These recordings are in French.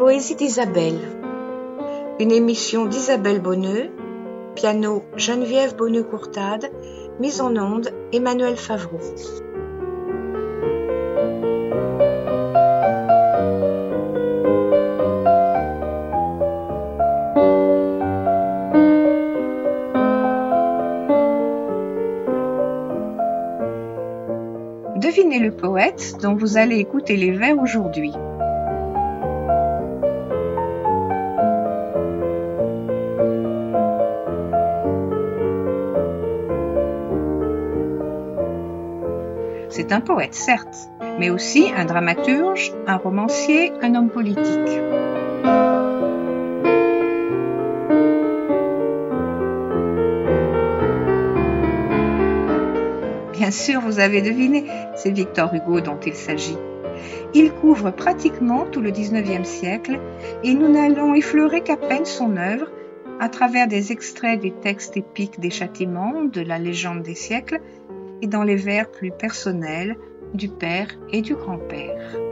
Les poésies d'Isabelle. Une émission d'Isabelle Bonneux, piano Geneviève Bonneux-Courtade, mise en onde Emmanuel Favreau. Devinez le poète dont vous allez écouter les vers aujourd'hui. Poète, certes, mais aussi un dramaturge, un romancier, un homme politique. Bien sûr, vous avez deviné, c'est Victor Hugo dont il s'agit. Il couvre pratiquement tout le XIXe siècle et nous n'allons effleurer qu'à peine son œuvre à travers des extraits des textes épiques des châtiments, de la légende des siècles et dans les vers plus personnels du père et du grand-père.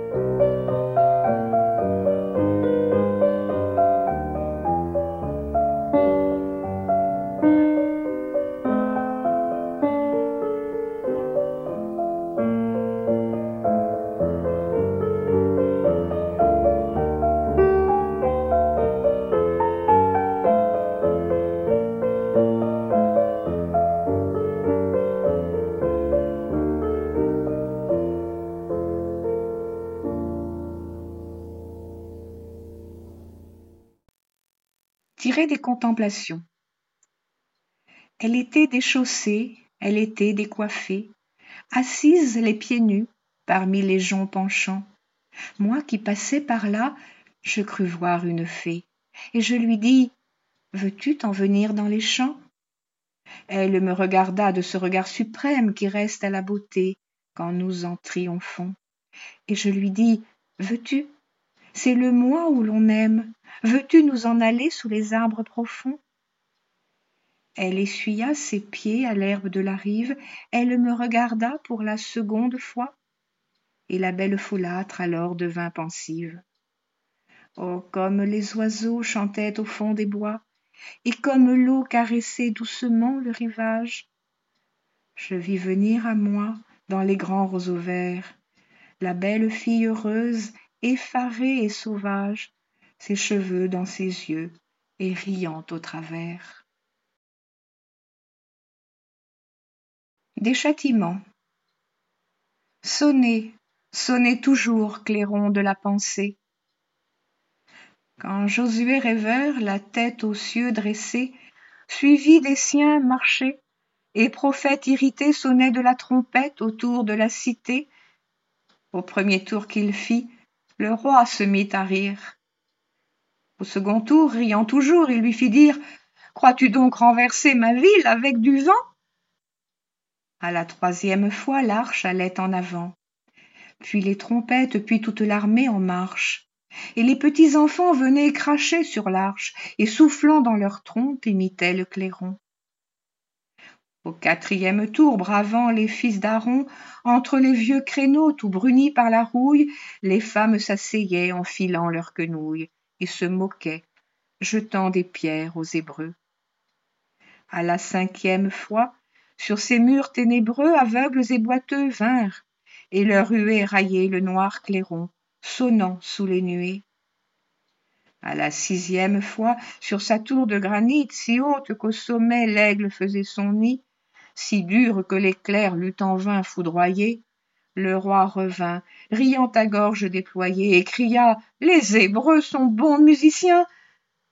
Tiré des contemplations. Elle était déchaussée, elle était décoiffée, assise les pieds nus parmi les joncs penchants. Moi qui passais par là, je crus voir une fée, et je lui dis Veux-tu t'en venir dans les champs? Elle me regarda de ce regard suprême qui reste à la beauté quand nous en triomphons, et je lui dis Veux-tu C'est le moi où l'on aime, Veux-tu nous en aller sous les arbres profonds? Elle essuya ses pieds à l'herbe de la rive, elle me regarda pour la seconde fois, et la belle folâtre alors devint pensive. Oh, comme les oiseaux chantaient au fond des bois, et comme l'eau caressait doucement le rivage, je vis venir à moi, dans les grands roseaux verts, la belle fille heureuse, effarée et sauvage, ses cheveux dans ses yeux et riant au travers. Des châtiments. Sonnez, sonnez toujours, clairon de la pensée. Quand Josué rêveur, la tête aux cieux dressée, suivi des siens marchait, et prophète irrité sonnait de la trompette autour de la cité, au premier tour qu'il fit, le roi se mit à rire. Au second tour, riant toujours, il lui fit dire Crois-tu donc renverser ma ville avec du vent? À la troisième fois, l'arche allait en avant, puis les trompettes, puis toute l'armée en marche. Et les petits enfants venaient cracher sur l'arche, et soufflant dans leurs trompes imitaient le clairon. Au quatrième tour, bravant les fils d'Aaron, entre les vieux créneaux tout brunis par la rouille, les femmes s'asseyaient en filant leurs quenouilles et se moquaient, jetant des pierres aux Hébreux. À la cinquième fois, sur ces murs ténébreux, aveugles et boiteux vinrent, et leur huée raillait le noir clairon, sonnant sous les nuées. À la sixième fois, sur sa tour de granit, si haute qu'au sommet l'aigle faisait son nid, si dure que l'éclair l'eût en vain foudroyé, le roi revint, riant à gorge déployée, et cria Les Hébreux sont bons musiciens.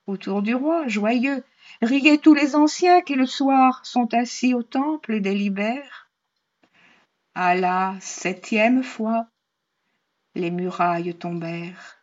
Autour du roi, joyeux, riaient tous les anciens qui le soir sont assis au temple et délibèrent. À la septième fois, les murailles tombèrent.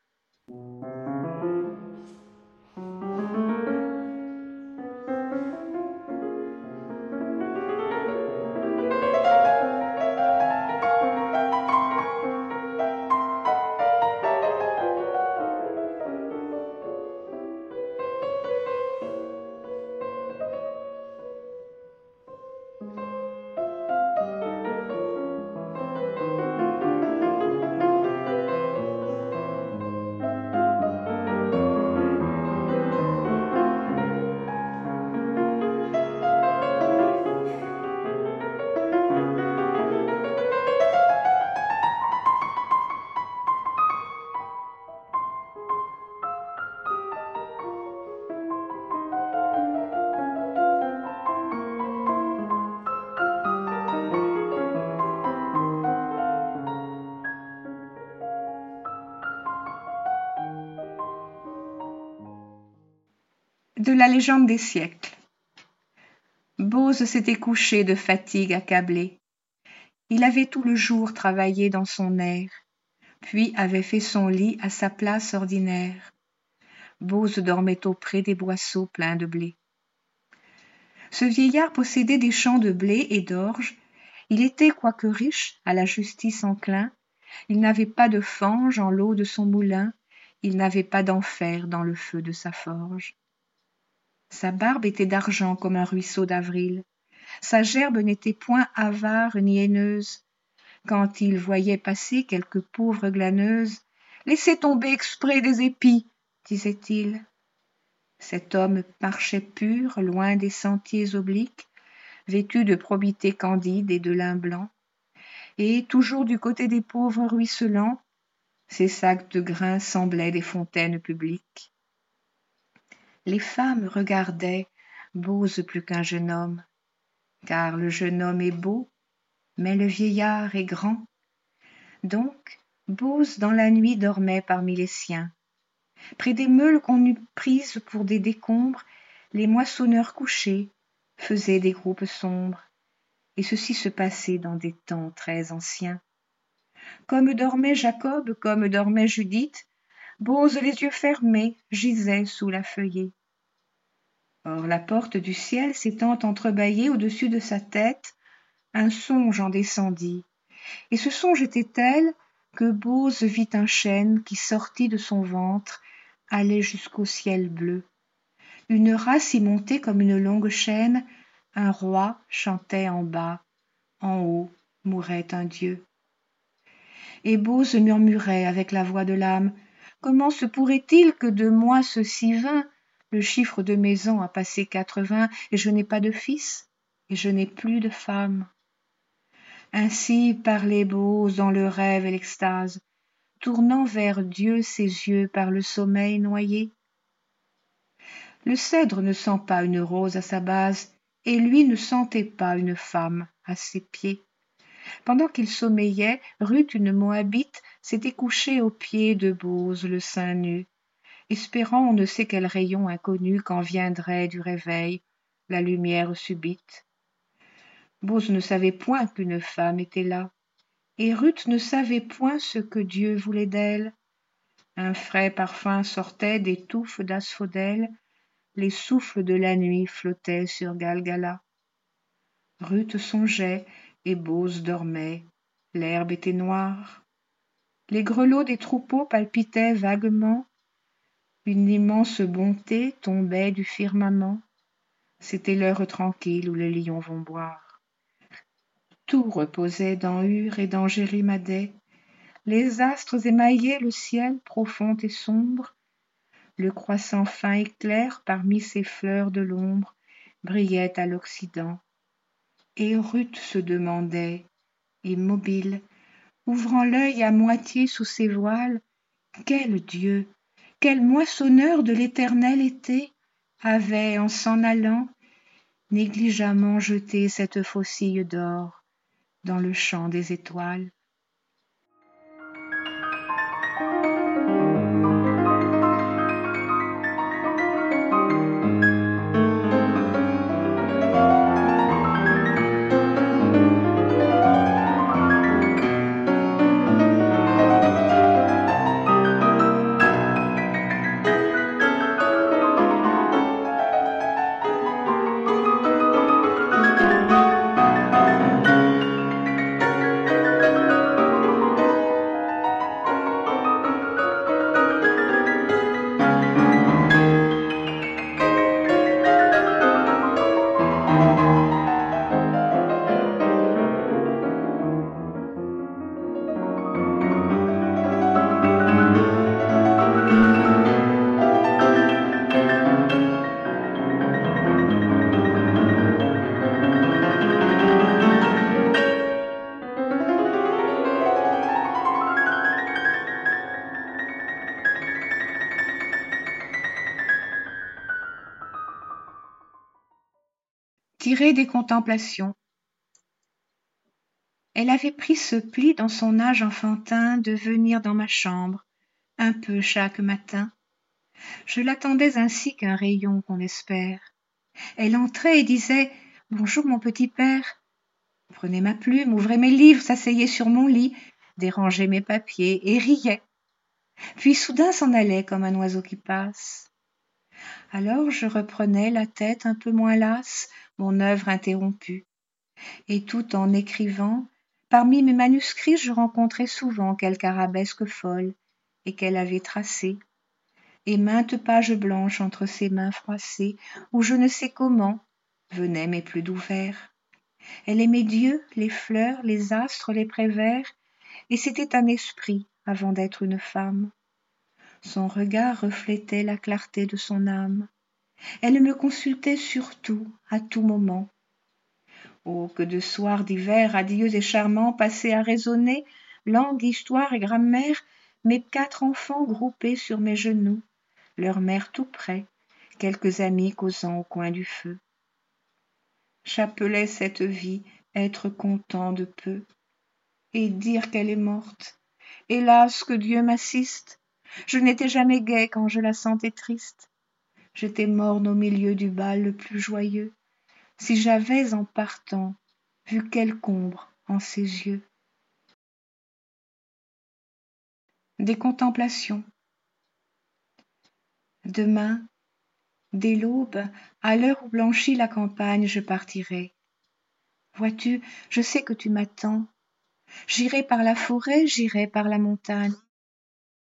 De la légende des siècles. Bose s'était couché de fatigue accablé. Il avait tout le jour travaillé dans son air, puis avait fait son lit à sa place ordinaire. Bose dormait auprès des boisseaux pleins de blé. Ce vieillard possédait des champs de blé et d'orge. Il était, quoique riche, à la justice enclin. Il n'avait pas de fange en l'eau de son moulin. Il n'avait pas d'enfer dans le feu de sa forge. Sa barbe était d'argent comme un ruisseau d'avril. Sa gerbe n'était point avare ni haineuse. Quand il voyait passer quelque pauvre glaneuse, Laissez tomber exprès des épis, disait-il. Cet homme marchait pur, loin des sentiers obliques, vêtu de probité candide et de lin blanc, et toujours du côté des pauvres ruisselants, ses sacs de grains semblaient des fontaines publiques les femmes regardaient bose plus qu'un jeune homme. Car le jeune homme est beau mais le vieillard est grand. Donc bose dans la nuit dormait parmi les siens. Près des meules qu'on eût prises pour des décombres les moissonneurs couchés faisaient des groupes sombres. Et ceci se passait dans des temps très anciens. Comme dormait jacob comme dormait judith bose les yeux fermés gisait sous la feuillée. Or la porte du ciel s'étant entrebâillée au-dessus de sa tête un songe en descendit. Et ce songe était tel que bose vit un chêne qui sortit de son ventre allait jusqu'au ciel bleu. Une race y montait comme une longue chaîne un roi chantait en bas. En haut mourait un dieu. Et bose murmurait avec la voix de l'âme comment se pourrait-il que de moi ceci vint? Le chiffre de mes ans a passé quatre-vingts et je n'ai pas de fils et je n'ai plus de femme. Ainsi parlait bose dans le rêve et l'extase tournant vers dieu ses yeux par le sommeil noyé. Le cèdre ne sent pas une rose à sa base et lui ne sentait pas une femme à ses pieds. Pendant qu'il sommeillait ruth une moabite s'était couchée aux pieds de bose le sein nu espérant on ne sait quel rayon inconnu quand viendrait du réveil la lumière subite. Bose ne savait point qu'une femme était là et ruth ne savait point ce que dieu voulait d'elle. Un frais parfum sortait des touffes d'asphodèle les souffles de la nuit flottaient sur galgala. Ruth songeait et bose dormait. L'herbe était noire les grelots des troupeaux palpitaient vaguement. Une immense bonté tombait du firmament. C'était l'heure tranquille où les lions vont boire. Tout reposait dans Ur et dans Jérimadais les astres émaillaient le ciel profond et sombre. Le croissant fin et clair parmi ces fleurs de l'ombre brillait à l'occident. Et ruth se demandait immobile ouvrant l'œil à moitié sous ses voiles. Quel dieu quel moissonneur de l'éternel été avait en s'en allant négligemment jeté cette faucille d'or dans le champ des étoiles des contemplations elle avait pris ce pli dans son âge enfantin de venir dans ma chambre un peu chaque matin Je l'attendais ainsi qu'un rayon qu'on espère. Elle entrait et disait Bonjour mon petit père. Prenait ma plume, ouvrait mes livres, s'asseyait sur mon lit, dérangeait mes papiers et riait. Puis soudain s'en allait comme un oiseau qui passe. Alors je reprenais la tête un peu moins lasse, mon œuvre interrompue. Et tout en écrivant, parmi mes manuscrits je rencontrais souvent quelque arabesque folle et qu'elle avait tracée et maintes pages blanches entre ses mains froissées où je ne sais comment venaient mes plus doux elle aimait dieu les fleurs les astres les prévers et c'était un esprit avant d'être une femme. Son regard reflétait la clarté de son âme elle me consultait sur tout à tout moment. Oh que de soirs d'hiver radieux et charmants passés à raisonner langue histoire et grammaire mes quatre enfants groupés sur mes genoux leur mère tout près quelques amis causant au coin du feu. J'appelais cette vie être content de peu et dire qu'elle est morte. Hélas que dieu m'assiste. Je n'étais jamais gai quand je la sentais triste j'étais morne au milieu du bal le plus joyeux. Si j'avais en partant vu quelque ombre en ses yeux. Des contemplations. Demain dès l'aube à l'heure où blanchit la campagne je partirai. Vois-tu je sais que tu m'attends. J'irai par la forêt j'irai par la montagne.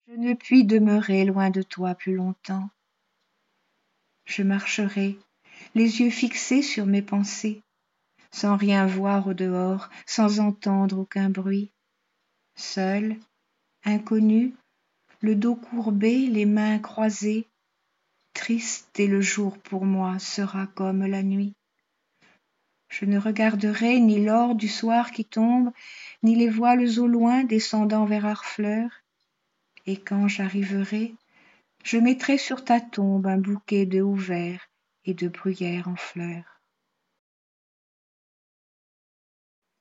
Je ne puis demeurer loin de toi plus longtemps je marcherai les yeux fixés sur mes pensées sans rien voir au dehors sans entendre aucun bruit. Seul inconnu le dos courbé les mains croisées triste et le jour pour moi sera comme la nuit. Je ne regarderai ni l'or du soir qui tombe ni les voiles au loin descendant vers harfleur. Et quand j'arriverai je mettrai sur ta tombe un bouquet de houes verts et de bruyères en fleurs.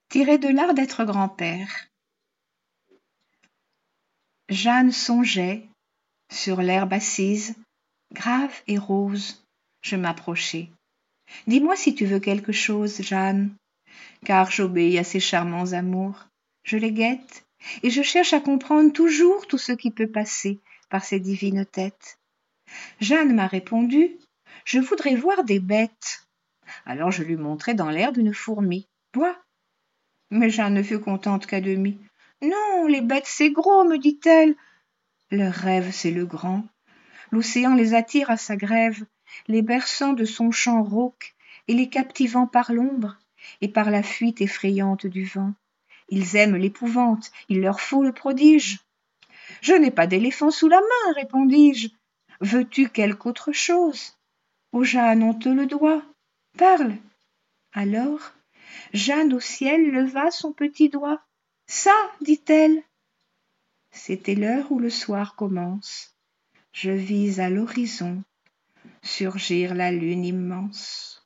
Tiré de l'art d'être grand-père. Jeanne songeait sur l'herbe assise grave et rose je m'approchai dis-moi si tu veux quelque chose jeanne car j'obéis à ces charmants amours. Je les guette et je cherche à comprendre toujours tout ce qui peut passer par ces divines têtes. Jeanne m'a répondu je voudrais voir des bêtes alors je lui montrai dans l'herbe une fourmi vois mais jeanne ne fut contente qu'à demi non les bêtes c'est gros me dit-elle leur rêve c'est le grand. L'océan les attire à sa grève. Les berçant de son chant rauque et les captivant par l'ombre et par la fuite effrayante du vent. Ils aiment l'épouvante. Il leur faut le prodige je n'ai pas d'éléphant sous la main répondis-je. Veux-tu quelque autre chose? Ô jeanne on te le doit. Parle. Alors jeanne au ciel leva son petit doigt. Ça dit-elle. C'était l'heure où le soir commence. Je vis à l'horizon surgir la lune immense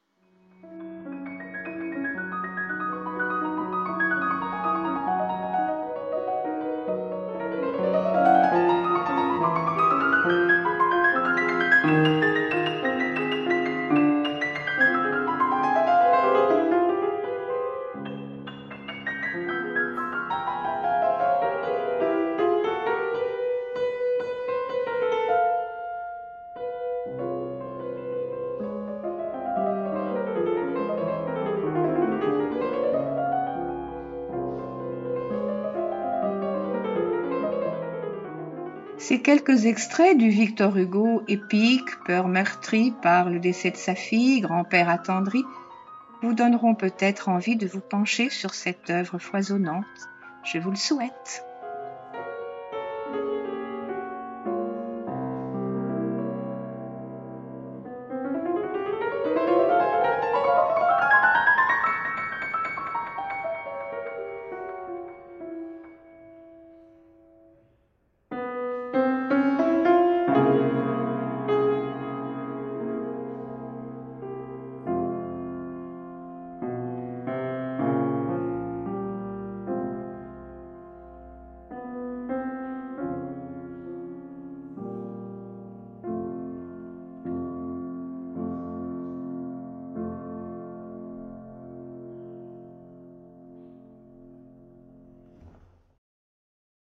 Ces quelques extraits du Victor Hugo épique, peur meurtrie par le décès de sa fille, grand-père attendri, vous donneront peut-être envie de vous pencher sur cette œuvre foisonnante. Je vous le souhaite.